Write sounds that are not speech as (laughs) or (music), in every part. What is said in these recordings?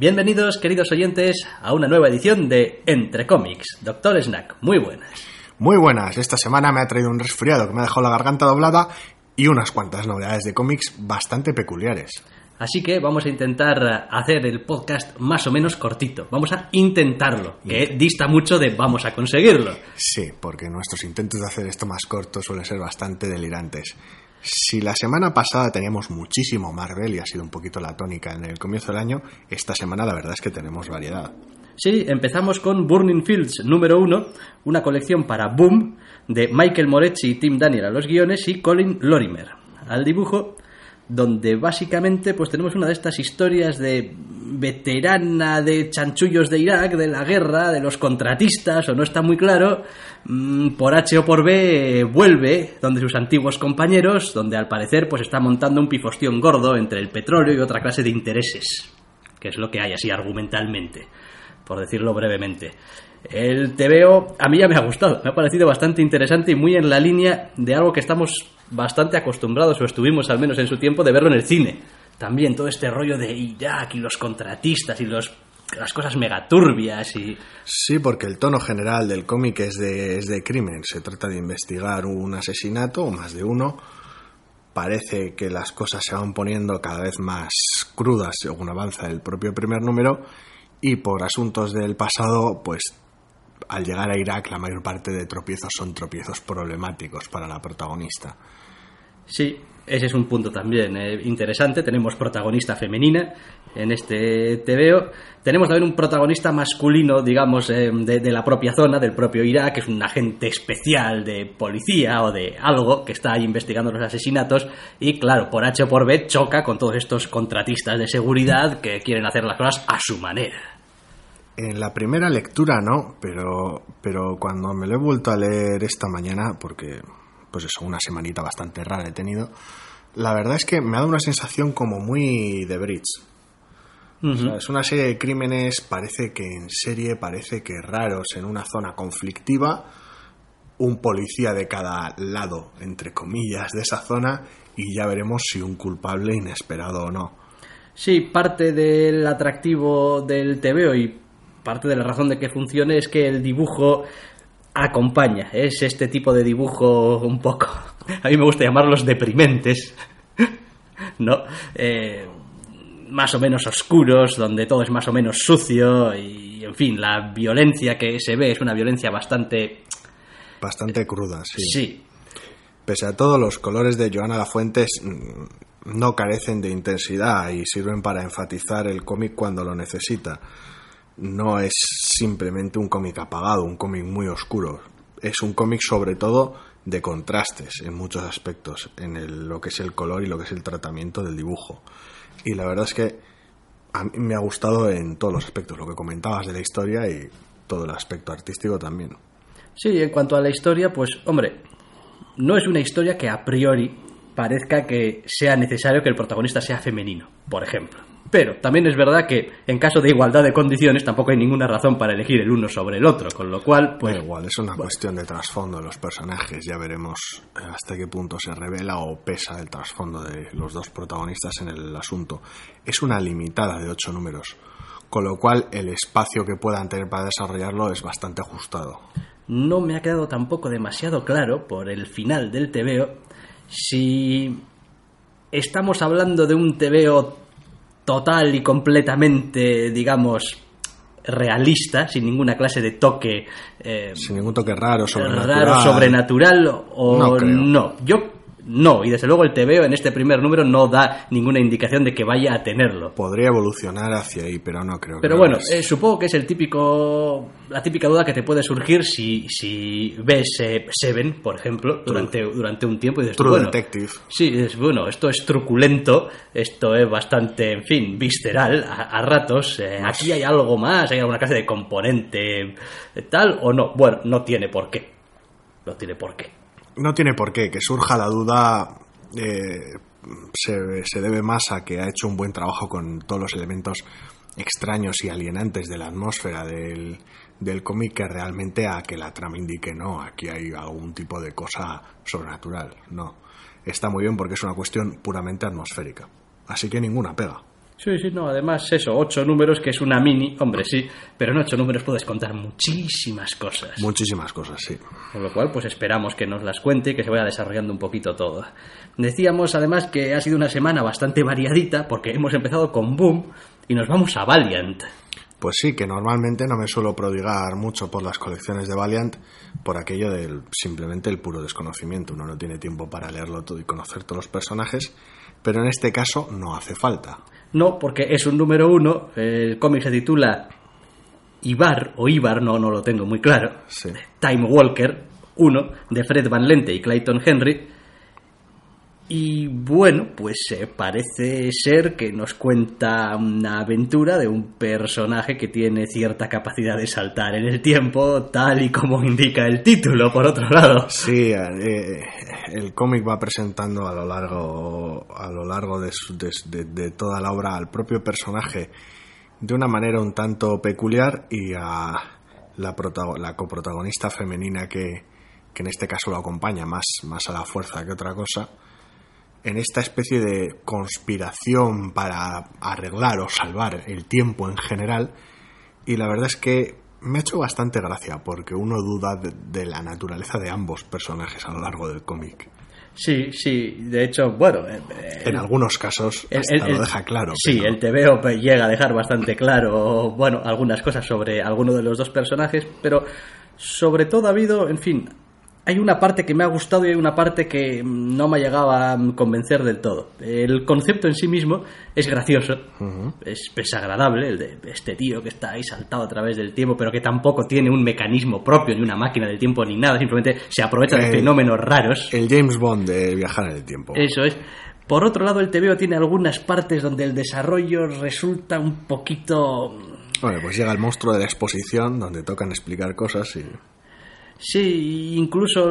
Bienvenidos, queridos oyentes, a una nueva edición de Entre Cómics. Doctor Snack, muy buenas. Muy buenas, esta semana me ha traído un resfriado que me ha dejado la garganta doblada y unas cuantas novedades de cómics bastante peculiares. Así que vamos a intentar hacer el podcast más o menos cortito. Vamos a intentarlo, que dista mucho de vamos a conseguirlo. Sí, porque nuestros intentos de hacer esto más corto suelen ser bastante delirantes. Si la semana pasada teníamos muchísimo Marvel y ha sido un poquito la tónica en el comienzo del año, esta semana la verdad es que tenemos variedad. Sí, empezamos con Burning Fields número uno, una colección para Boom de Michael Moretti y Tim Daniel a los guiones y Colin Lorimer al dibujo, donde básicamente pues tenemos una de estas historias de veterana de chanchullos de Irak, de la guerra, de los contratistas, o no está muy claro, mm, por H o por B vuelve donde sus antiguos compañeros, donde al parecer pues está montando un pifostión gordo entre el petróleo y otra clase de intereses, que es lo que hay así argumentalmente, por decirlo brevemente. El TVO a mí ya me ha gustado, me ha parecido bastante interesante y muy en la línea de algo que estamos bastante acostumbrados, o estuvimos al menos en su tiempo, de verlo en el cine. También todo este rollo de Irak y los contratistas y los, las cosas megaturbias y... Sí, porque el tono general del cómic es de, es de crimen. Se trata de investigar un asesinato, o más de uno. Parece que las cosas se van poniendo cada vez más crudas según avanza el propio primer número. Y por asuntos del pasado, pues al llegar a Irak la mayor parte de tropiezos son tropiezos problemáticos para la protagonista. Sí, ese es un punto también eh, interesante. Tenemos protagonista femenina en este TVO. Tenemos también un protagonista masculino, digamos, eh, de, la propia zona, del propio Irak, que es un agente especial de policía o de algo que está ahí investigando los asesinatos. Y claro, por H o por B choca con todos estos contratistas de seguridad que quieren hacer las cosas a su manera. En la primera lectura no, pero, pero cuando me lo he vuelto a leer esta mañana, porque pues eso, una semanita bastante rara he tenido, la verdad es que me ha dado una sensación como muy de Bridge. Uh -huh. o sea, es una serie de crímenes, parece que en serie, parece que raros, en una zona conflictiva, un policía de cada lado, entre comillas, de esa zona, y ya veremos si un culpable inesperado o no. Sí, parte del atractivo del TVO y parte de la razón de que funcione es que el dibujo acompaña. Es este tipo de dibujo un poco. (laughs) A mí me gusta llamarlos deprimentes. (laughs) ¿No? Eh, más o menos oscuros, donde todo es más o menos sucio y, en fin, la violencia que se ve es una violencia bastante... Bastante cruda, sí. Sí. Pese a todo, los colores de Joana Lafuentes no carecen de intensidad y sirven para enfatizar el cómic cuando lo necesita no es simplemente un cómic apagado, un cómic muy oscuro. Es un cómic sobre todo de contrastes en muchos aspectos, en el, lo que es el color y lo que es el tratamiento del dibujo. Y la verdad es que a mí me ha gustado en todos los aspectos, lo que comentabas de la historia y todo el aspecto artístico también. Sí, en cuanto a la historia, pues hombre, no es una historia que a priori parezca que sea necesario que el protagonista sea femenino, por ejemplo. Pero también es verdad que en caso de igualdad de condiciones tampoco hay ninguna razón para elegir el uno sobre el otro, con lo cual, pues... Igual, es una bueno. cuestión de trasfondo de los personajes, ya veremos hasta qué punto se revela o pesa el trasfondo de los dos protagonistas en el asunto. Es una limitada de ocho números, con lo cual el espacio que puedan tener para desarrollarlo es bastante ajustado. No me ha quedado tampoco demasiado claro por el final del TVO si estamos hablando de un TVO total y completamente, digamos, realista, sin ninguna clase de toque. Eh, sin ningún toque raro, sobrenatural. Raro, sobrenatural o no. no. Yo no. Y desde luego el TVO en este primer número no da ninguna indicación de que vaya a tenerlo. Podría evolucionar hacia ahí, pero no creo Pero que bueno, eh, supongo que es el típico, la típica duda que te puede surgir si, si ves eh, Seven, por ejemplo, durante, durante un tiempo y dices, True bueno, Detective. Sí, bueno, esto es truculento, esto es bastante, en fin, visceral a, a ratos. eh, aquí hay algo más, hay alguna clase de componente tal o no. Bueno, no tiene por qué. No tiene por qué. No tiene por qué. Que surja la duda eh, se, se debe más a que ha hecho un buen trabajo con todos los elementos extraños y alienantes de la atmósfera del, del cómic que realmente a que la trama indique no, aquí hay algún tipo de cosa sobrenatural. No. Está muy bien porque es una cuestión puramente atmosférica. Así que ninguna pega. Sí, sí, no, además eso, ocho números que es una mini, hombre, sí, pero en ocho números puedes contar muchísimas cosas. Muchísimas cosas, sí. Con lo cual, pues esperamos que nos las cuente y que se vaya desarrollando un poquito todo. Decíamos además que ha sido una semana bastante variadita porque hemos empezado con Boom y nos vamos a Valiant. Pues sí, que normalmente no me suelo prodigar mucho por las colecciones de Valiant por aquello del simplemente el puro desconocimiento. Uno no tiene tiempo para leerlo todo y conocer todos los personajes, pero en este caso no hace falta. No, porque es un número uno, el cómic se titula Ibar, o Ibar, no, no lo tengo muy claro, Sí. Time Walker 1, de Fred Van Lente y Clayton Henry. Y bueno, pues eh, parece ser que nos cuenta una aventura de un personaje que tiene cierta capacidad de saltar en el tiempo, tal y como indica el título, por otro lado. Sí, eh, el cómic va presentando a lo largo, a lo largo de, su- de- toda la obra al propio personaje de una manera un tanto peculiar y a la, la coprotagonista femenina que, que en este caso lo acompaña más, más a la fuerza que otra cosa, en esta especie de conspiración para arreglar o salvar el tiempo en general. Y la verdad es que me ha hecho bastante gracia porque uno duda de, de la naturaleza de ambos personajes a lo largo del cómic. Sí, sí, de hecho, bueno... eh, eh, En algunos casos El- hasta el- lo deja claro. Sí, el TVO llega a dejar bastante claro, bueno, algunas cosas sobre alguno de los dos personajes, pero sobre todo ha habido, en fin, hay una parte que me ha gustado y hay una parte que no me ha llegado a convencer del todo. El concepto en sí mismo es gracioso, es, es agradable, el de este tío que está ahí saltado a través del tiempo, pero que tampoco tiene un mecanismo propio, ni una máquina del tiempo, ni nada, simplemente se aprovecha de Eh, fenómenos raros. El James Bond de viajar en el tiempo. Eso es. Por otro lado, el TVO tiene algunas partes donde el desarrollo resulta un poquito... Bueno, pues llega el monstruo de la exposición donde tocan explicar cosas y... Sí, incluso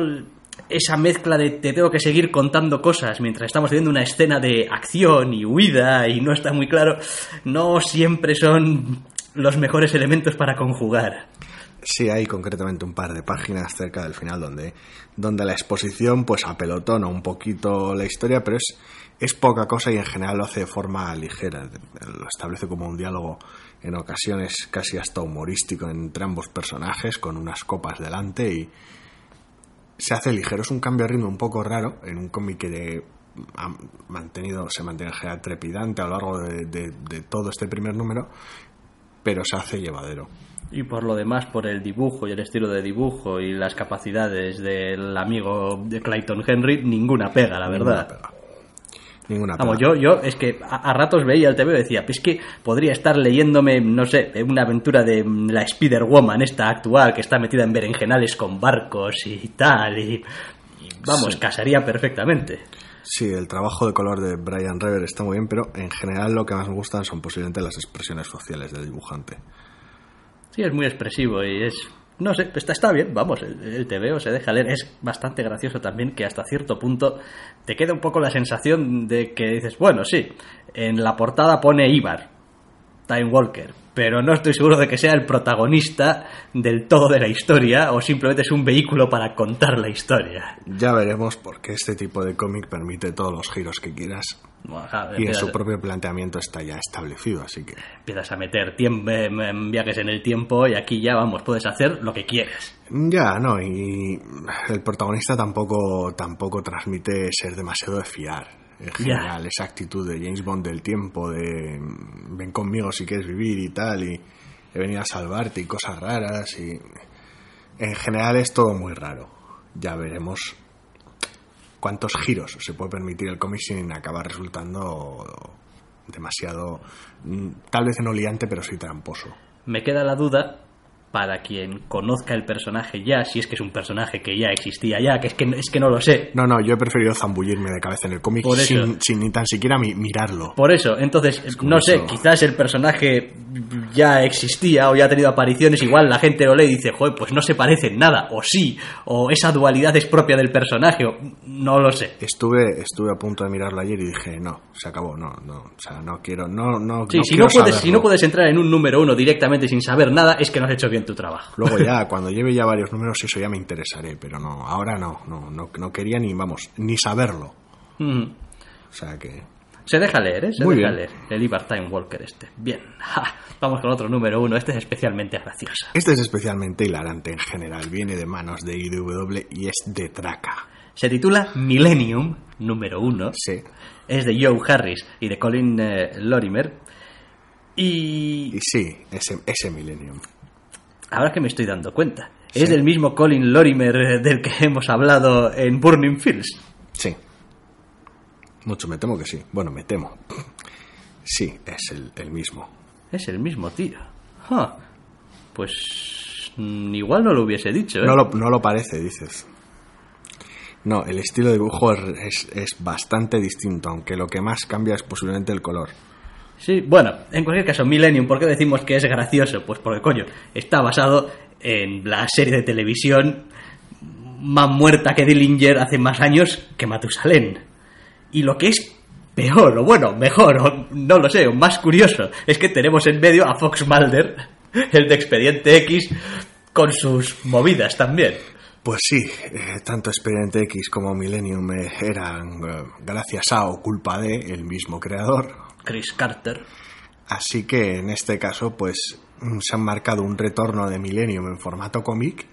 esa mezcla de te tengo que seguir contando cosas mientras estamos teniendo una escena de acción y huida y no está muy claro, no siempre son los mejores elementos para conjugar. Sí, hay concretamente un par de páginas cerca del final donde, donde la exposición pues apelotona un poquito la historia, pero es, es poca cosa y en general lo hace de forma ligera. Lo establece como un diálogo en ocasiones casi hasta humorístico entre ambos personajes, con unas copas delante y se hace ligero. Es un cambio de ritmo un poco raro en un cómic que ha mantenido, se mantiene trepidante a lo largo de, de- de todo este primer número, pero se hace llevadero. Y por lo demás, por el dibujo y el estilo de dibujo y las capacidades del amigo de Clayton Henry, ninguna pega, la verdad. Ninguna pega. Ninguna Vamos, yo, yo es que a, a ratos veía el TV y decía, pues que podría estar leyéndome, no sé, una aventura de mm, la Spider-Woman, esta actual, que está metida en berenjenales con barcos y tal, y, y, vamos, Sí. casaría perfectamente. Sí, el trabajo de color de Brian Rever está muy bien, pero en general lo que más me gustan son posiblemente las expresiones faciales del dibujante. Sí, es muy expresivo y es... No sé, está, está bien, vamos, el, el TVO se deja leer. Es bastante gracioso también que hasta cierto punto te queda un poco la sensación de que dices, bueno, sí, en la portada pone Ibar, Time Walker, pero no estoy seguro de que sea el protagonista del todo de la historia o simplemente es un vehículo para contar la historia. Ya veremos porque este tipo de cómic permite todos los giros que quieras Bueno, ja, y en su propio planteamiento está ya establecido, así que empiezas a meter tiemp- em, em, viajes en el tiempo y aquí ya, vamos, puedes hacer lo que quieras. ya no y el protagonista tampoco tampoco transmite ser demasiado de fiar. En general, esa actitud de James Bond del tiempo, de mm, ven conmigo si quieres vivir y tal, y he venido a salvarte y cosas raras, y en general es todo muy raro. Ya veremos cuántos giros se puede permitir el cómic sin acabar resultando demasiado, mm, tal vez no liante, pero sí tramposo. Me queda la duda para quien conozca el personaje ya, si es que es un personaje que ya existía ya, que es que, es que no lo sé. No, no, yo he preferido zambullirme de cabeza en el cómic Por eso. sin, ni tan siquiera mi- mirarlo. Por eso, entonces, no sé, quizás el personaje ya existía o ya ha tenido apariciones, igual la gente lo lee y dice, joder, pues no se parece en nada, o sí, o esa dualidad es propia del personaje, o no lo sé. Estuve, estuve a punto de mirarlo ayer y dije, no, se acabó, no, no, o sea, no quiero, no, no, Sí, no si, quiero no puedes, si no puedes entrar en un número uno directamente sin saber nada, es que no has hecho bien tu trabajo. Luego ya, (laughs) cuando lleve ya varios números, eso ya me interesaré, pero no, ahora no, no, no, no quería ni, vamos, ni saberlo. Mm. O sea que, Se deja leer, ¿eh? Se Muy deja bien. leer. El Ibar Time Walker este. Bien. Ja, Vamos con otro número uno. Este es especialmente gracioso. este es especialmente hilarante en general, viene de manos de IDW y es de traca. Se titula Millennium, número uno. Sí. Es de Joe Harris y de Colin eh, Lorimer. Y Y sí, ese, ese Millennium. Ahora que me estoy dando cuenta, es del mismo Colin Lorimer eh, del que hemos hablado en Burning Fields. Sí. Mucho me temo que sí. Bueno, me temo. Sí, es el, el mismo. Es el mismo tío. Ja. Pues mm, igual no lo hubiese dicho. ¿eh? No lo, no lo parece, dices. No, el estilo de dibujo es, es bastante distinto, aunque lo que más cambia es posiblemente el color. Sí, bueno, en cualquier caso, Millennium, ¿por qué decimos que es gracioso? Pues porque, coño, está basado en la serie de televisión más muerta que Dillinger hace más años que Matusalén. Y lo que es peor, o bueno, mejor, o no lo sé, o más curioso, es que tenemos en medio a Fox Mulder, el de Expediente X, con sus movidas también. Pues sí, eh, tanto Expediente X como Millennium eh, eran eh, gracias a o culpa de el mismo creador. Chris Carter. Así que en este caso, pues mm, se han marcado un retorno de Millennium en formato cómic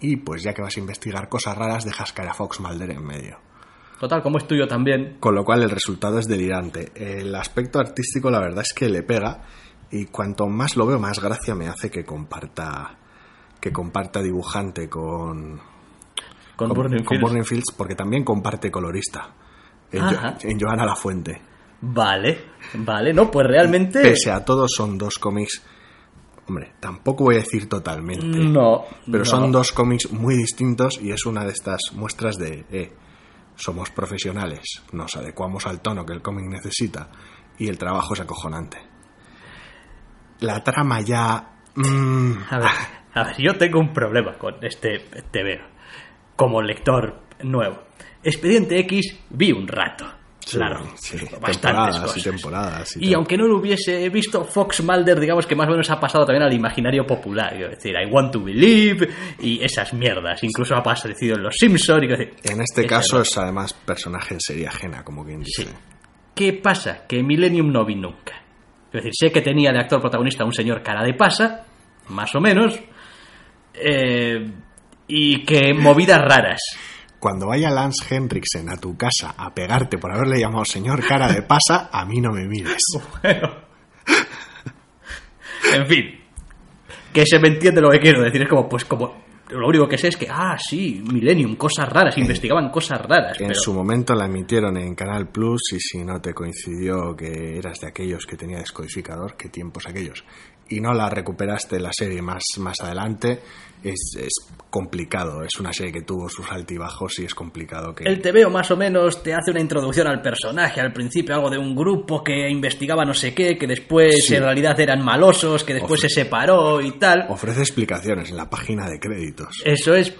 y pues ya que vas a investigar cosas raras, dejas caer a Fox Mulder en medio. Total, como es tuyo también, Con lo cual el resultado es delirante. El aspecto artístico la verdad es que le pega y cuanto más lo veo más gracia me hace que comparta que comparta dibujante con con, con, Burning con Fields. Burning Fields porque también comparte colorista en, Jo- en Joana La Fuente. Vale, vale, no, pues realmente... Pese a todo son dos cómics, hombre, tampoco voy a decir totalmente, No, pero no. son dos cómics muy distintos y es una de estas muestras de eh, somos profesionales, nos adecuamos al tono que el cómic necesita y el trabajo es acojonante. La trama ya... mm, A ver, a ver, yo tengo un problema con este TVO, como lector nuevo. Expediente X vi un rato, Sí, claro, sí, bastantes temporadas y cosas. temporadas y Y tal. aunque no lo hubiese visto, Fox Mulder, digamos que más o menos ha pasado también al imaginario popular, quiero decir, I Want to Believe y esas mierdas. Incluso ha aparecido en Los Simpsons. Y, en este caso es además personaje en serie ajena, como quien dice. Sí. ¿Qué pasa? Que Millennium no vi nunca. Es decir, sé que tenía de actor protagonista un señor cara de pasa, más o menos, eh, y que movidas raras. Cuando vaya Lance Henriksen a tu casa a pegarte por haberle llamado señor cara de pasa, a mí no me mires. (laughs) Bueno. en fin. Que se me entiende lo que quiero decir. Es como, pues como... Lo único que sé es que, ah, sí, Millennium, cosas raras, investigaban cosas raras. En pero... su momento la emitieron en Canal Plus y si no te coincidió que eras de aquellos que tenía descodificador, qué tiempos aquellos, y no la recuperaste la serie más, más adelante, es, es complicado. Es una serie que tuvo sus altibajos y es complicado que... El TVO más o menos te hace una introducción al personaje, al principio algo de un grupo que investigaba no sé qué, que después Sí. en realidad eran malosos, que después se separó y tal. Ofrece explicaciones en la página de créditos. Eso es.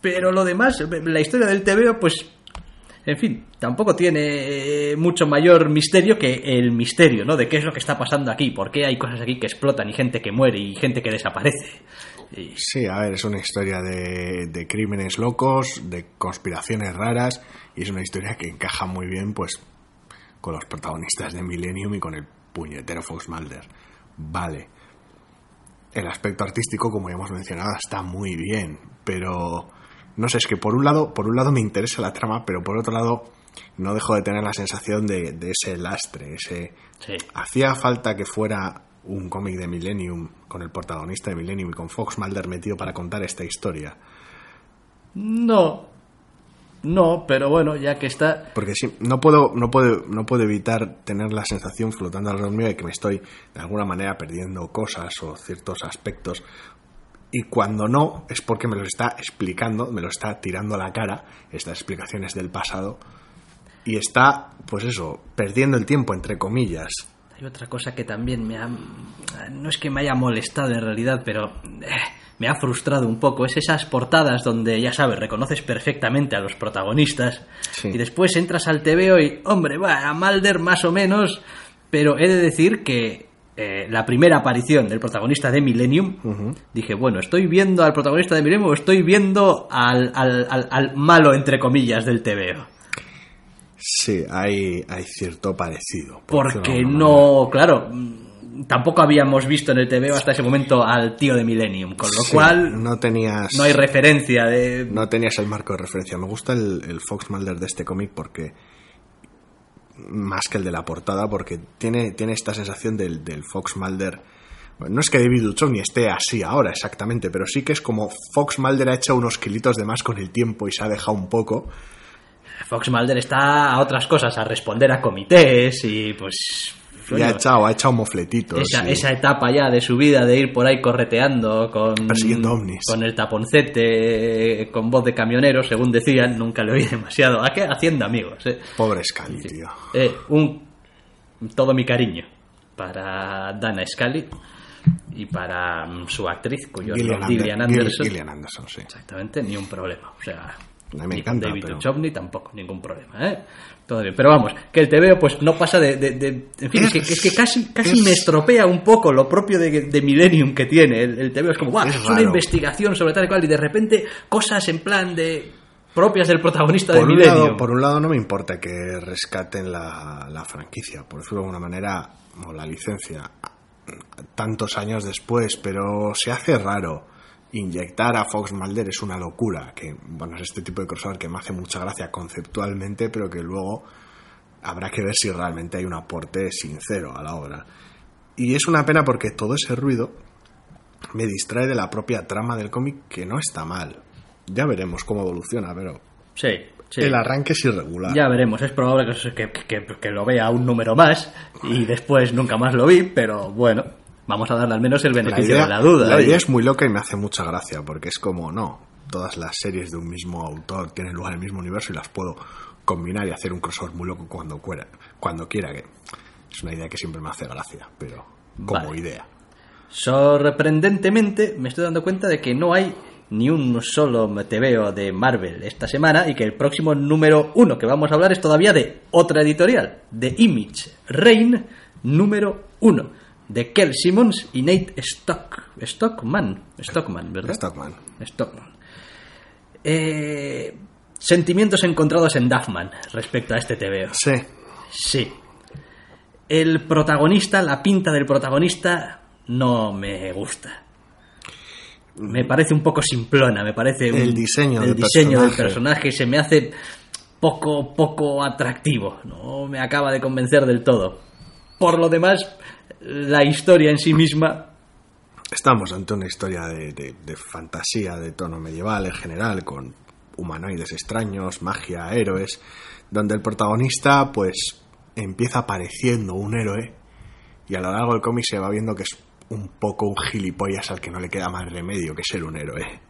Pero lo demás, la historia del TVO, pues, en fin, tampoco tiene eh, mucho mayor misterio que el misterio, ¿no? De qué es lo que está pasando aquí, por qué hay cosas aquí que explotan y gente que muere y gente que desaparece. Sí, a ver, es una historia de, de crímenes locos, de conspiraciones raras, y es una historia que encaja muy bien, pues, con los protagonistas de Millennium y con el puñetero Fox Mulder. Vale. El aspecto artístico, como ya hemos mencionado, está muy bien, pero no sé, es que por un lado, por un lado me interesa la trama, pero por otro lado no dejo de tener la sensación de, de ese lastre, ese Sí. hacía falta que fuera un cómic de Millennium con el protagonista de Millennium y con Fox Mulder metido para contar esta historia. No. no, pero bueno, ya que está. Porque sí, no puedo, no puedo, no puedo evitar tener la sensación flotando alrededor mío de que me estoy de alguna manera perdiendo cosas o ciertos aspectos. Y cuando no, es porque me lo está explicando, me lo está tirando a la cara, estas explicaciones del pasado, y está, pues eso, perdiendo el tiempo, entre comillas. Hay otra cosa que también me ha... No es que me haya molestado en realidad, pero eh, me ha frustrado un poco. Es esas portadas donde, ya sabes, reconoces perfectamente a los protagonistas Sí. y después entras al TVO y, hombre, va, a Mulder más o menos, pero he de decir que eh, la primera aparición del protagonista de Millennium, dije, bueno, ¿estoy viendo al protagonista de Millennium o estoy viendo al, al- al- al malo, entre comillas, del TVO? Sí, hay, hay cierto parecido. por Porque no, claro, mm, tampoco habíamos visto en el TVO hasta ese momento al tío de Millennium, con lo Sí, cual no tenías no hay referencia de... no tenías el marco de referencia. Me gusta el, el Fox Mulder de este cómic porque más que el de la portada porque tiene, tiene esta sensación del, del Fox Mulder. no es que David Duchovny esté así ahora exactamente, pero sí que es como Fox Mulder ha hecho unos kilitos de más con el tiempo y se ha dejado un poco. Fox Mulder está a otras cosas, a responder a comités y pues... Y ha echado, ha echado mofletitos. esa, etapa ya de su vida de ir por ahí correteando con Persiguiendo ovnis. con el taponcete con voz de camionero según decían nunca le oí demasiado ¿a qué? haciendo amigos ¿eh? Pobre Scully, tío. Eh, un todo mi cariño para Dana Scully y para mm, su actriz cuyo Gillian, nombre- Gillian Ander- Anderson Gillian Anderson, sí. exactamente ni un problema o sea A mí me ni encanta, David pero- Duchovny tampoco ningún problema ¿eh? todo bien pero vamos que el TVO pues no pasa de, de- de- en fin es, que, es que casi casi es- me estropea un poco lo propio de, de Millennium que tiene el, el TVO es como "Buah, Es una investigación sobre tal y cual y de repente cosas en plan de propias del protagonista de Por un, Millennium lado, por un lado no me importa que rescaten la, la franquicia, por decirlo de alguna manera, o la licencia, tantos años después, pero se hace raro. Inyectar a Fox Mulder es una locura, que bueno, es este tipo de crossover que me hace mucha gracia conceptualmente, pero que luego habrá que ver si realmente hay un aporte sincero a la obra. Y es una pena porque todo ese ruido me distrae de la propia trama del cómic, que no está mal. Ya veremos cómo evoluciona, pero sí, sí. el arranque es irregular. Ya veremos, es probable que, que, que- que lo vea un número más y después nunca más lo vi, pero bueno, vamos a darle al menos el la beneficio idea, de la duda. la oye. idea es muy loca y me hace mucha gracia, porque es como, no, todas las series de un mismo autor tienen lugar en el mismo universo y las puedo combinar y hacer un crossover muy loco cuando quiera, cuando quiera que es una idea que siempre me hace gracia, pero como Vale. idea. Sorprendentemente me estoy dando cuenta de que no hay ni un solo TVO de Marvel esta semana y que el próximo número uno que vamos a hablar es todavía de otra editorial, de Image Reign número uno, de Kel Simmons y Nate Stock, Stockman, Stockman, ¿verdad? Stockman. Stockman. Eh, sentimientos encontrados en Duffman respecto a este TVO. Sí, Sí. El protagonista, la pinta del protagonista, no me gusta. Me parece un poco simplona, me parece... un- El diseño el del diseño del personaje. personaje se me hace poco, poco atractivo. No me acaba de convencer del todo. Por lo demás, la historia en sí misma... estamos ante una historia de, fantasía de tono medieval en general, con humanoides extraños, magia, héroes, donde el protagonista pues empieza apareciendo un héroe y a lo largo del cómic se va viendo que es un poco un gilipollas al que no le queda más remedio que ser un héroe.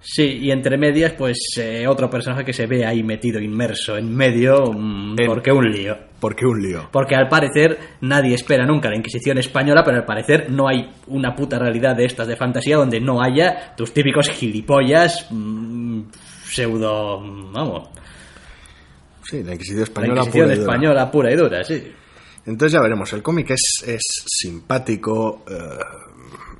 Sí, y entre medias, pues eh, otro personaje que se ve ahí metido, inmerso en medio, mm, porque un lío. ¿Por qué un lío? Porque al parecer nadie espera nunca la Inquisición española, pero al parecer no hay una puta realidad de estas de fantasía donde no haya tus típicos gilipollas mm, pseudo... mm, vamos, Sí, la Inquisición la española. Inquisición pura y dura. española pura y dura, sí. Entonces ya veremos, el cómic es, es simpático, eh,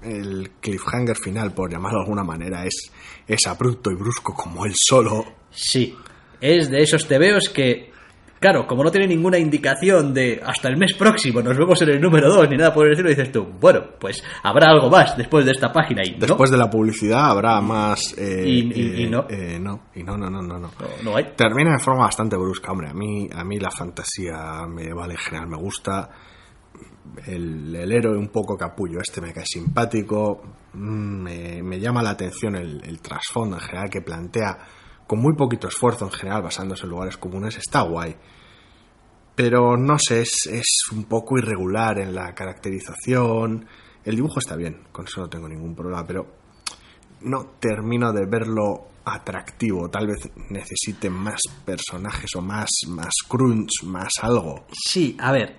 el cliffhanger final, por llamarlo de alguna manera, es, es abrupto y brusco como él solo. Sí, es de esos tebeos que, claro, como no tiene ninguna indicación de hasta el mes próximo nos vemos en el número 2 ni nada por el estilo, dices tú, bueno, pues habrá algo más después de esta página y no, Después de la publicidad habrá más... eh, Y- y- y eh, no. eh, no, y no, no, no, no, no. no, no hay. Termina de forma bastante brusca, hombre. A mí, a mí la fantasía medieval en general me gusta. El, el héroe un poco capullo, este me cae simpático. Mm, Me, me llama la atención el, trasfondo en general que plantea con muy poquito esfuerzo en general, basándose en lugares comunes, está guay. Pero no sé, es, es un poco irregular en la caracterización. El dibujo está bien, con eso no tengo ningún problema, pero no termino de verlo atractivo. Tal vez necesite más personajes o más, más crunch, más algo. Sí, a ver,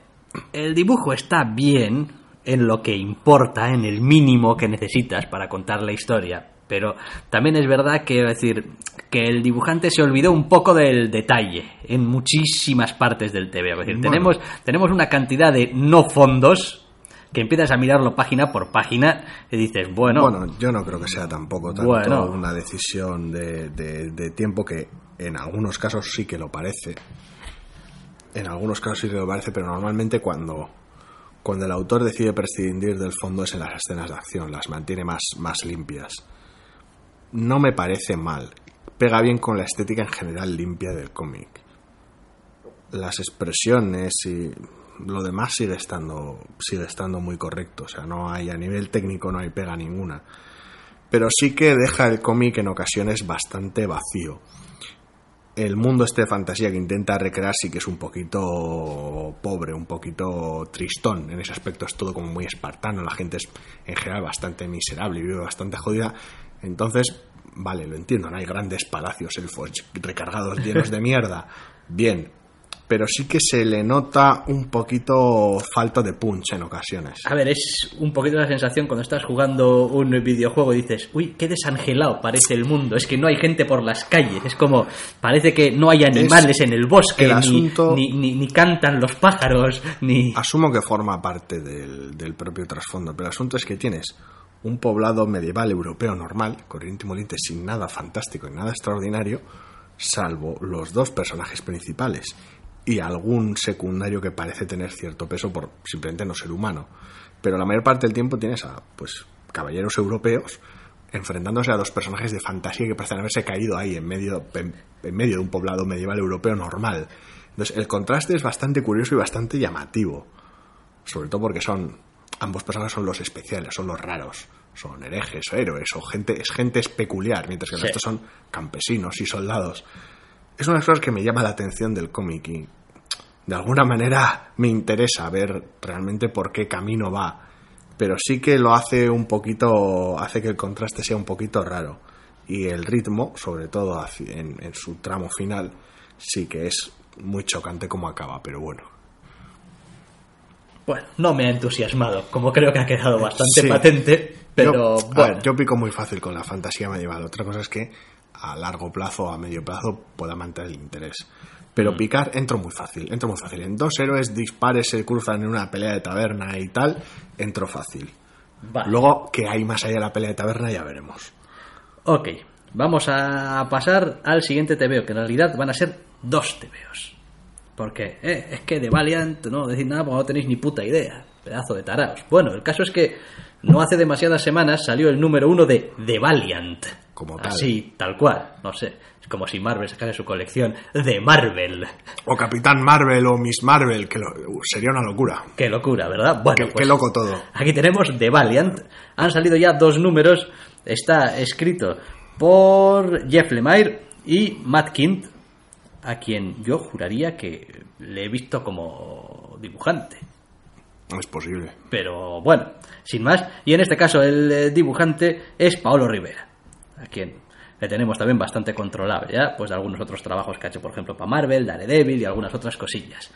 el dibujo está bien en lo que importa, en el mínimo que necesitas para contar la historia. Pero también es verdad que, decir, que el dibujante se olvidó un poco del detalle en muchísimas partes del TV. Es decir, Bueno. tenemos, tenemos una cantidad de no fondos que empiezas a mirarlo página por página y dices, bueno, Bueno, yo no creo que sea tampoco tanto Bueno. una decisión de, de- de tiempo que en algunos casos sí que lo parece. En algunos casos sí que lo parece, pero normalmente cuando, cuando el autor decide prescindir del fondo es en las escenas de acción, las mantiene más, más limpias. No me parece mal. Pega bien con la estética en general limpia del cómic. Las expresiones y lo demás sigue estando, sigue estando muy correcto. O sea, no hay a nivel técnico no hay pega ninguna. Pero sí que deja el cómic en ocasiones bastante vacío. El mundo este de fantasía que intenta recrear sí que es un poquito pobre, un poquito tristón. En ese aspecto es todo como muy espartano. La gente es en general bastante miserable y vive bastante jodida. Entonces, vale, lo entiendo. No hay grandes palacios elfos recargados llenos de mierda. Bien. Pero sí que se le nota un poquito falta de punch en ocasiones. A ver, es un poquito la sensación cuando estás jugando un videojuego y dices, uy, qué desangelado parece el mundo, es que no hay gente por las calles, es como, parece que no hay animales en el bosque, el ni, asunto- ni, ni- ni cantan los pájaros, ni... Asumo que forma parte del, del propio trasfondo, pero el asunto es que tienes un poblado medieval europeo normal, corriente y moliente, sin nada fantástico y nada extraordinario, salvo los dos personajes principales y algún secundario que parece tener cierto peso por simplemente no ser humano. Pero la mayor parte del tiempo tienes a pues caballeros europeos enfrentándose a dos personajes de fantasía que parecen haberse caído ahí en medio, en, en medio de un poblado medieval europeo normal. Entonces el contraste es bastante curioso y bastante llamativo sobre todo porque son ambos personajes son los especiales, son los raros, son herejes o héroes o gente es gente peculiar, mientras que Sí. resto son campesinos y soldados. Es una de las cosas que me llama la atención del cómic y de alguna manera me interesa ver realmente por qué camino va, pero sí que lo hace un poquito, hace que el contraste sea un poquito raro y el ritmo, sobre todo en, en su tramo final, sí que es muy chocante como acaba, pero bueno. Bueno, no me ha entusiasmado, como creo que ha quedado bastante Sí. patente, pero yo, a bueno, ver, yo pico muy fácil con la fantasía medieval. Otra cosa es que a largo plazo o a medio plazo pueda mantener el interés. Mm. Pero picar entro muy fácil, entro muy fácil. En dos héroes dispares se cruzan en una pelea de taberna y tal, entro fácil. vale. Luego, que hay más allá de la pelea de taberna, ya veremos. Ok, vamos a pasar al siguiente TVO, que en realidad van a ser dos TVOs. Porque eh, es que de Valiant no decir nada porque no tenéis ni puta idea. Pedazo de taraos. Bueno, el caso es que no hace demasiadas semanas salió el número uno de The Valiant. Como tal. Así, tal cual. No sé. Como si Marvel sacase su colección de Marvel. O Capitán Marvel o Miss Marvel, que lo- uh, sería una locura. Qué locura, ¿verdad? Bueno, Qué, pues qué loco todo. Aquí tenemos The Valiant. Han salido ya dos números. Está escrito por Jeff Lemire y Matt Kint, a quien yo juraría que le he visto como dibujante. No es posible. Pero bueno, sin más. Y en este caso el eh, dibujante es Paolo Rivera, a quien le tenemos también bastante controlado ya, pues de algunos otros trabajos que ha hecho, por ejemplo, para Marvel, Daredevil y algunas otras cosillas.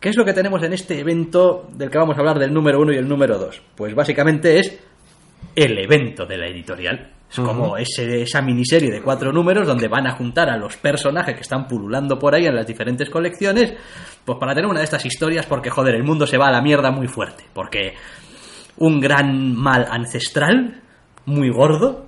¿Qué es lo que tenemos en este evento del que vamos a hablar del número uno y el número dos? Pues básicamente es el evento de la editorial. Es como ese- esa miniserie de cuatro números donde van a juntar a los personajes que están pululando por ahí en las diferentes colecciones, pues para tener una de estas historias, porque joder, el mundo se va a la mierda muy fuerte. Porque un gran mal ancestral, muy gordo,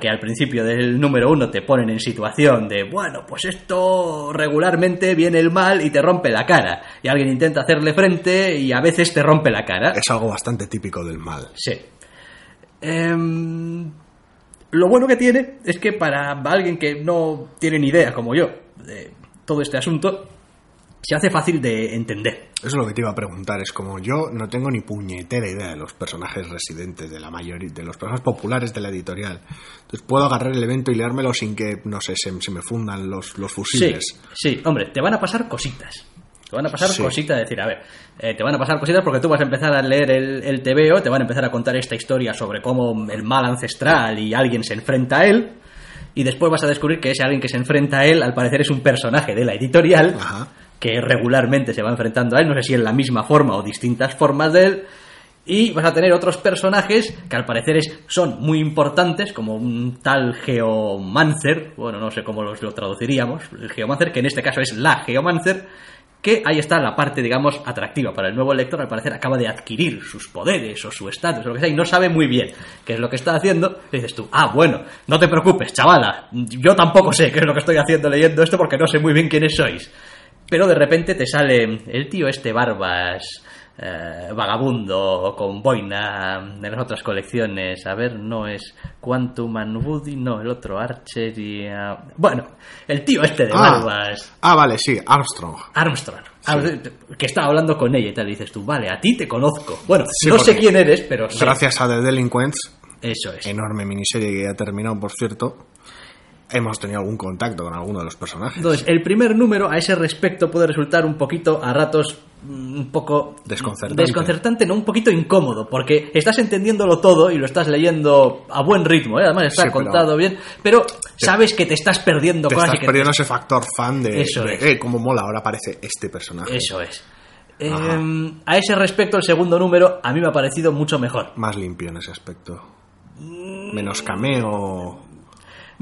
que al principio del número uno te ponen en situación de, bueno, pues esto regularmente viene el mal y te rompe la cara. Y alguien intenta hacerle frente y a veces te rompe la cara. Es algo bastante típico del mal. Sí. Em, lo bueno que tiene es que para alguien que no tiene ni idea, como yo, de todo este asunto, se hace fácil de entender. Eso es lo que te iba a preguntar. Es como yo no tengo ni puñetera idea de los personajes residentes, de la mayoría, de los personajes populares de la editorial. Entonces puedo agarrar el evento y leármelo sin que, no sé, se, se me fundan los, los fusibles. Sí, sí, hombre, te van a pasar cositas. Te van a pasar Sí. cositas, decir, a ver, eh, te van a pasar cositas porque tú vas a empezar a leer el, el TVO, te van a empezar a contar esta historia sobre cómo el mal ancestral y alguien se enfrenta a él, y después vas a descubrir que ese alguien que se enfrenta a él, al parecer es un personaje de la editorial, Ajá. Que regularmente se va enfrentando a él, no sé si en la misma forma o distintas formas de él, y vas a tener otros personajes que al parecer son muy importantes, como un tal Geomancer, bueno, no sé cómo los- lo traduciríamos, el Geomancer, que en este caso es la Geomancer, que ahí está la parte, digamos, atractiva para el nuevo lector, al parecer acaba de adquirir sus poderes o su estatus o lo que sea, y no sabe muy bien qué es lo que está haciendo, dices tú, ah, bueno, no te preocupes, chavala, yo tampoco sé qué es lo que estoy haciendo leyendo esto porque no sé muy bien quiénes sois. Pero de repente te sale el tío este barbas, eh, vagabundo, con boina de las otras colecciones. A ver, no es Quantum and Woody, no, el otro Archer y... ah, bueno, el tío este de Ah. barbas, Ah, vale, sí, Armstrong. Armstrong, Ah, que está hablando con ella y tal, y dices tú, vale, a ti te conozco. Bueno, Sí, no sé quién eres, pero sé. Gracias a The Delinquents, Eso es. enorme miniserie que ya ha terminado, por cierto, hemos tenido algún contacto con alguno de los personajes. Entonces, el primer número a ese respecto puede resultar un poquito, a ratos, mm, un poco... Desconcertante. Desconcertante, no, un poquito incómodo, porque estás entendiéndolo todo y lo estás leyendo a buen ritmo, ¿eh? además está Sí, pero- contado bien, pero sabes que te estás perdiendo Te cosas estás que perdiendo ese factor fan de, Eso de, es. eh, cómo mola, ahora aparece este personaje. Eso es. Eh, Ajá. a ese respecto, el segundo número a mí me ha parecido mucho mejor. Más limpio en ese aspecto. Menos cameo.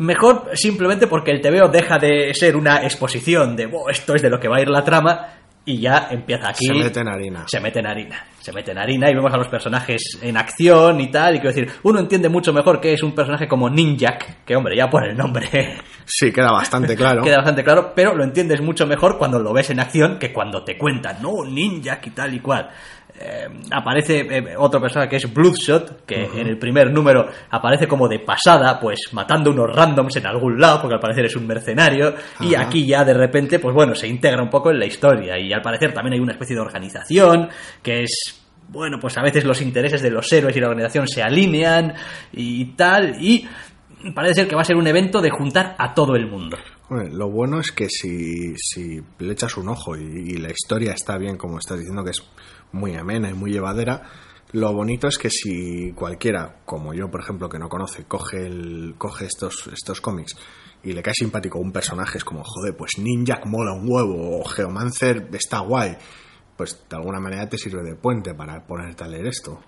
Mejor simplemente porque el TVO deja de ser una exposición de "Buah, esto es de lo que va a ir la trama y ya empieza aquí. Se mete en harina. se mete en harina. Se mete en harina y vemos a los personajes en acción y tal. Y quiero decir, uno entiende mucho mejor que es un personaje como Ninjak, que hombre, ya por el nombre Sí, queda bastante claro. (laughs) queda bastante claro, pero lo entiendes mucho mejor cuando lo ves en acción que cuando te cuentan, no, Ninjak y tal y cual. Eh, aparece eh, otro personaje que es Bloodshot, que en el primer número aparece como de pasada, pues matando unos randoms en algún lado, porque al parecer es un mercenario, y aquí ya de repente, pues bueno, se integra un poco en la historia, y al parecer también hay una especie de organización, que es, bueno, pues a veces los intereses de los héroes y la organización se alinean y tal, y parece ser que va a ser un evento de juntar a todo el mundo. Lo bueno es que si, si le echas un ojo y, la historia está bien, como estás diciendo, que es muy amena y muy llevadera, lo bonito es que si cualquiera, como yo, por ejemplo, que no conoce, coge, el, coge estos, estos cómics y le cae simpático un personaje, es como, joder, pues Ninjak mola un huevo, o Geomancer está guay, pues de alguna manera te sirve de puente para ponerte a leer esto.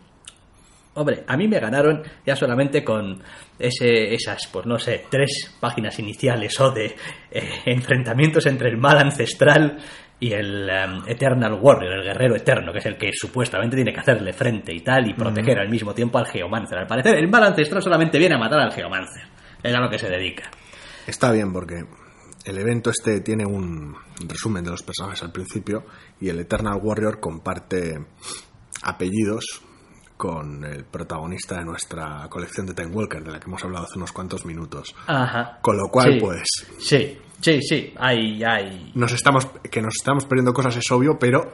Hombre, a mí me ganaron ya solamente con ese, esas, pues no sé, tres páginas iniciales o de eh, enfrentamientos entre el mal ancestral y el em, Eternal Warrior, el guerrero eterno, que es el que supuestamente tiene que hacerle frente y tal y proteger al mismo tiempo al Geomancer. Al parecer, el mal ancestral solamente viene a matar al Geomancer. Es a lo que se dedica. Está bien porque el evento este tiene un resumen de los personajes al principio y el Eternal Warrior comparte apellidos con el protagonista de nuestra colección de Time Walker, de la que hemos hablado hace unos cuantos minutos. Ajá. Con lo cual, Sí. pues, Sí, sí, sí. Hay, hay. nos estamos, que nos estamos perdiendo cosas es obvio, pero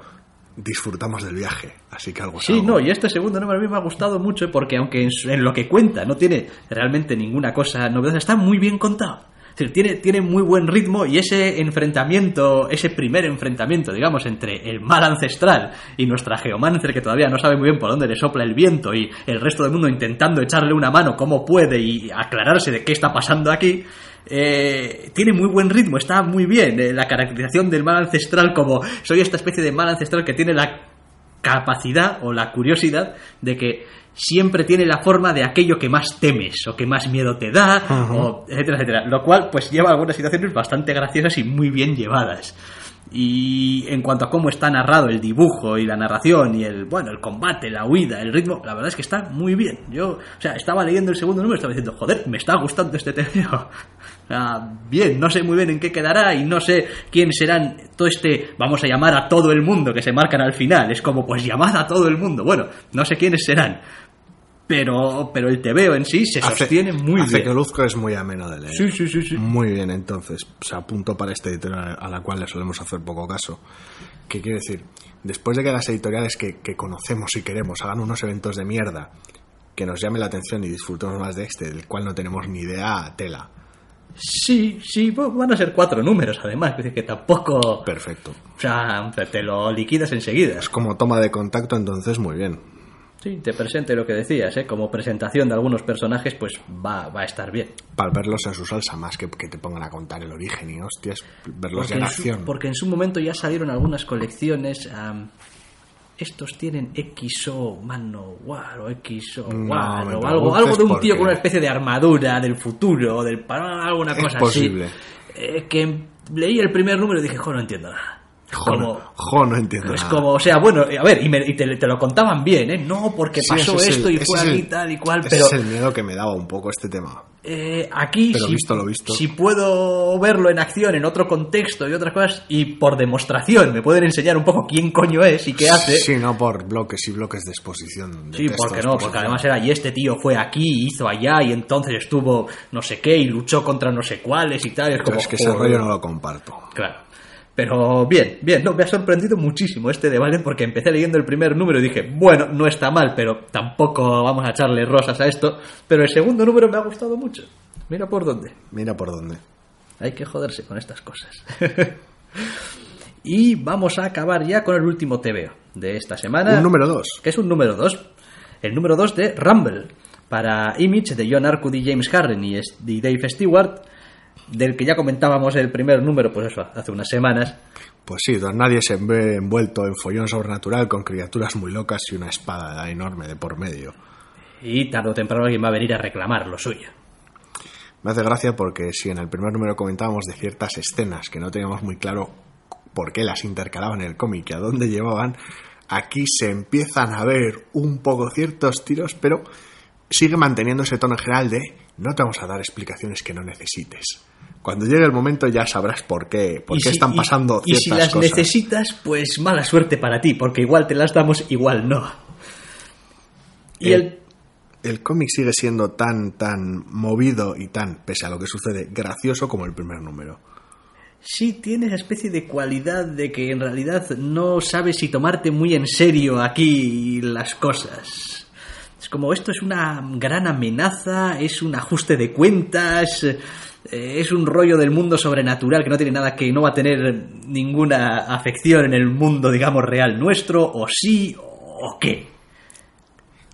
disfrutamos del viaje, así que algo Sí, algo. no, y este segundo número a mí me ha gustado mucho porque aunque en lo que cuenta no tiene realmente ninguna cosa novedosa, está muy bien contado. Tiene, tiene muy buen ritmo y ese enfrentamiento, ese primer enfrentamiento, digamos, entre el mal ancestral y nuestra Geomancer, que todavía no sabe muy bien por dónde le sopla el viento, y el resto del mundo intentando echarle una mano como puede y aclararse de qué está pasando aquí, eh, tiene muy buen ritmo, está muy bien. Eh, la caracterización del mal ancestral como soy esta especie de mal ancestral que tiene la capacidad o la curiosidad de que siempre tiene la forma de aquello que más temes o que más miedo te da, o etcétera, etcétera. Lo cual pues lleva algunas situaciones bastante graciosas y muy bien llevadas. Y en cuanto a cómo está narrado el dibujo y la narración y el bueno, el combate, la huida, el ritmo, la verdad es que está muy bien. Yo, o sea, estaba leyendo el segundo número y estaba diciendo, joder, me está gustando este. Ah, (laughs) bien, no sé muy bien en qué quedará y no sé quién serán todo este, vamos a llamar a todo el mundo que se marcan al final. Es como, pues llamad a todo el mundo. Bueno, no sé quiénes serán. Pero, pero el TVO en sí se Hace- sostiene muy hace bien. que luzco es muy ameno de leer. Sí, sí, sí, sí. Muy bien, entonces, se apunto para esta editorial a la cual le solemos hacer poco caso. ¿Qué quiere decir? Después de que las editoriales que, que conocemos y queremos hagan unos eventos de mierda que nos llame la atención y disfrutemos más de este, del cual no tenemos ni idea, tela. Sí, sí, van a ser cuatro números además, que tampoco... Perfecto. O sea, te lo liquidas enseguida. Es como toma de contacto, entonces muy bien. Sí, te presente lo que decías, ¿eh? Como presentación de algunos personajes, pues va, va a estar bien. Para verlos en su salsa, más que que te pongan a contar el origen y hostias, verlos ya en en su, acción. porque en su momento ya salieron algunas colecciones. am, estos tienen XO Manowar o XO No, War o algo, algo de un tío con una especie de armadura del futuro, del alguna Es cosa posible. así. Eh, que leí el primer número y dije, jo, no entiendo nada. Jo, Como- jo, no entiendo es nada. como, o sea, bueno, a ver, y, me- y te, te lo contaban bien, ¿eh? No, porque Sí, pasó ese es el- esto y fue aquí tal y cual, ese pero es el miedo que me daba un poco este tema. eh, aquí, Pero si, visto lo visto. si puedo verlo en acción, en otro contexto y otras cosas, y por demostración me pueden enseñar un poco quién coño es y qué hace. Sí, no por bloques y bloques de exposición. de Sí, textos, porque no, porque además era, y este tío fue aquí, hizo allá, y entonces estuvo no sé qué, y luchó contra no sé cuáles y tal. Es Pero como, es que ese rollo no lo comparto. Claro. Pero bien, bien, no, me ha sorprendido muchísimo este de Valen porque empecé leyendo el primer número y dije, bueno, no está mal, pero tampoco vamos a echarle rosas a esto. Pero el segundo número me ha gustado mucho. Mira por dónde. Mira por dónde. Hay que joderse con estas cosas. (laughs) y vamos a acabar ya con el último TVO de esta semana. Un número dos. Que es un número 2. El número 2 de Rumble. Para Image de John Arcud y James es- y Dave Stewart. Del que ya comentábamos el primer número, pues eso, hace unas semanas. Pues sí, don nadie se ve envuelto en follón sobrenatural con criaturas muy locas y una espada enorme de por medio. Y tarde o temprano alguien va a venir a reclamar lo suyo. Me hace gracia porque si en el primer número comentábamos de ciertas escenas que no teníamos muy claro por qué las intercalaban en el cómic y a dónde llevaban, aquí se empiezan a ver un poco ciertos tiros, pero sigue manteniendo ese tono general de no te vamos a dar explicaciones que no necesites. Cuando llegue el momento ya sabrás por qué, por Y qué si- están y- pasando y, ciertas si las cosas. necesitas, pues mala suerte para ti, porque igual te las damos, igual no. Y El- el, El cómic sigue siendo tan, tan movido y tan, pese a lo que sucede, gracioso como el primer número. sí tiene esa especie de cualidad de que en realidad no sabes si tomarte muy en serio aquí las cosas. Como esto es una gran amenaza, es un ajuste de cuentas, eh, es un rollo del mundo sobrenatural que no tiene nada que no va a tener ninguna afección en el mundo, digamos, real nuestro, o sí, o qué.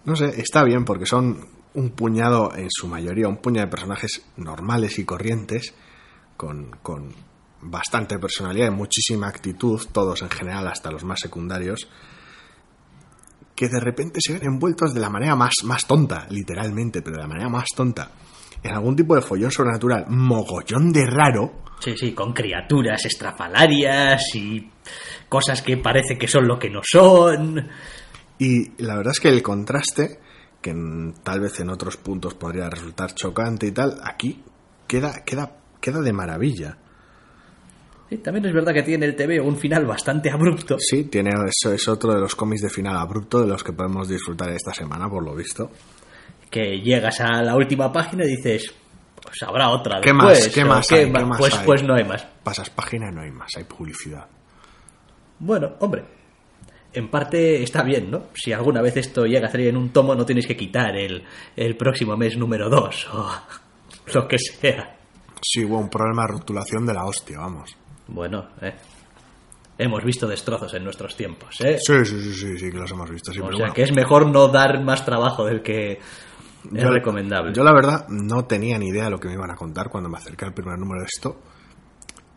No sé, está bien porque son un puñado, en su mayoría, un puñado de personajes normales y corrientes, con, con bastante personalidad y muchísima actitud, todos en general, hasta los más secundarios, que de repente se ven envueltos de la manera más, más tonta, literalmente, pero de la manera más tonta, en algún tipo de follón sobrenatural, mogollón de raro, Sí, sí, con criaturas estrafalarias y cosas que parece que son lo que no son. Y la verdad es que el contraste, que en- tal vez en otros puntos podría resultar chocante y tal, aquí queda, queda, queda de maravilla. Sí, también es verdad que tiene el TV un final bastante abrupto. Sí, tiene, eso es otro de los cómics de final abrupto de los que podemos disfrutar esta semana, por lo visto. Que llegas a la última página y dices, pues habrá otra ¿Qué después, más? ¿Qué más qué hay? ma- ¿Qué más pues, hay? pues no hay más. Pasas página y no hay más, hay publicidad. Bueno, hombre, en parte está bien, ¿no? Si alguna vez esto llega a salir en un tomo, no tienes que quitar el, el próximo mes número 2 (laughs) o lo que sea. Sí, hubo un problema de rotulación de la hostia, vamos. Bueno, eh. Hemos visto destrozos en nuestros tiempos, ¿eh? Sí, sí, sí, sí, sí que los hemos visto, sí, o sea bueno. que es mejor no dar más trabajo del que es Yo- recomendable. Yo la verdad no tenía ni idea de lo que me iban a contar cuando me acerqué al primer número de esto.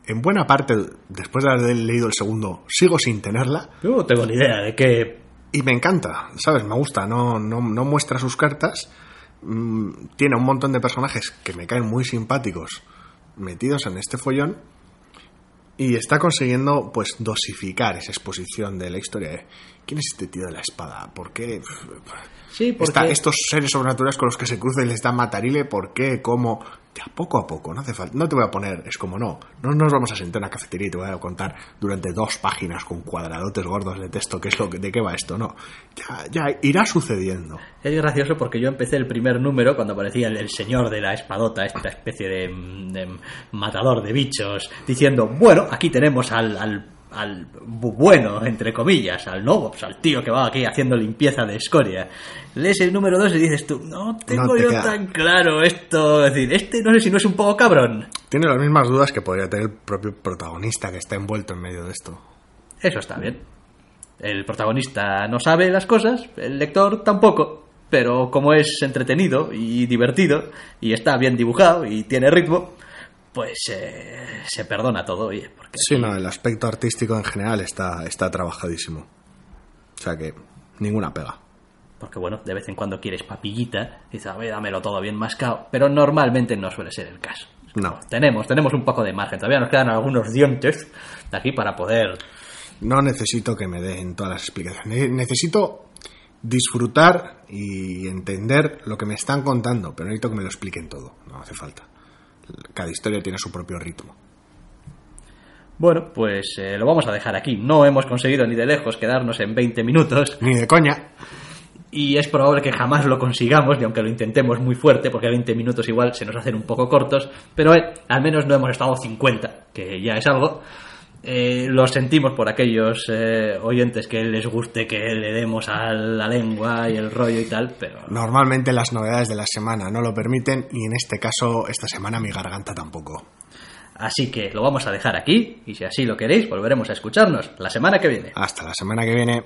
En buena parte, después de haber leído el segundo, sigo sin tenerla. Yo no tengo ni idea de qué... Y me encanta, ¿sabes? Me gusta, no, no, no muestra sus cartas. Mm, tiene un montón de personajes que me caen muy simpáticos metidos en este follón. Y está consiguiendo, pues, dosificar esa exposición de la historia. ¿Quién es este tío de la espada? ¿Por qué? Sí, porque... Está- estos seres sobrenaturales con los que se cruza y les dan matarile, ¿por qué? ¿Cómo? Ya, poco a poco, no hace falta. No te voy a poner, es como no. No nos vamos a sentar en una cafetería y te voy a contar durante dos páginas con cuadradotes gordos de texto qué es lo que, de qué va esto, no. Ya, ya irá sucediendo. Es gracioso porque yo empecé el primer número cuando aparecía el, el señor de la espadota, esta especie de, de matador de bichos, diciendo, bueno, aquí tenemos al, al, al bu- bueno, entre comillas, al no, pues al tío que va aquí haciendo limpieza de escoria. Lees el número 2 y dices tú, no tengo No te yo queda. tan claro esto, es decir, este no sé si no es un poco cabrón. Tiene las mismas dudas que podría tener el propio protagonista que está envuelto en medio de esto. Eso está bien. El protagonista no sabe las cosas, el lector tampoco, pero como es entretenido y divertido y está bien dibujado y tiene ritmo, pues eh, se perdona todo, oye, porque Sí, no, el aspecto artístico en general está, está trabajadísimo. O sea que, ninguna pega. porque bueno, de vez en cuando quieres papillita, y dices, a ver, dámelo todo bien mascado, pero normalmente no suele ser el caso. No. Tenemos, tenemos un poco de margen, todavía nos quedan algunos dientes de aquí para poder No necesito que me den todas las explicaciones. Ne- Necesito disfrutar y entender lo que me están contando, pero necesito que me lo expliquen todo. No hace falta. Cada historia tiene su propio ritmo. Bueno, pues eh, lo vamos a dejar aquí. No hemos conseguido ni de lejos quedarnos en 20 minutos. Ni de coña. y es probable que jamás lo consigamos, ni aunque lo intentemos muy fuerte, porque 20 minutos igual se nos hacen un poco cortos, pero eh, al menos no hemos estado 50, que ya es algo. Eh, lo sentimos por aquellos eh, oyentes que les guste que le demos a la lengua y el rollo y tal, pero Normalmente las novedades de la semana no lo permiten y en este caso, esta semana mi garganta tampoco. así que lo vamos a dejar aquí y si así lo queréis volveremos a escucharnos la semana que viene. Hasta la semana que viene.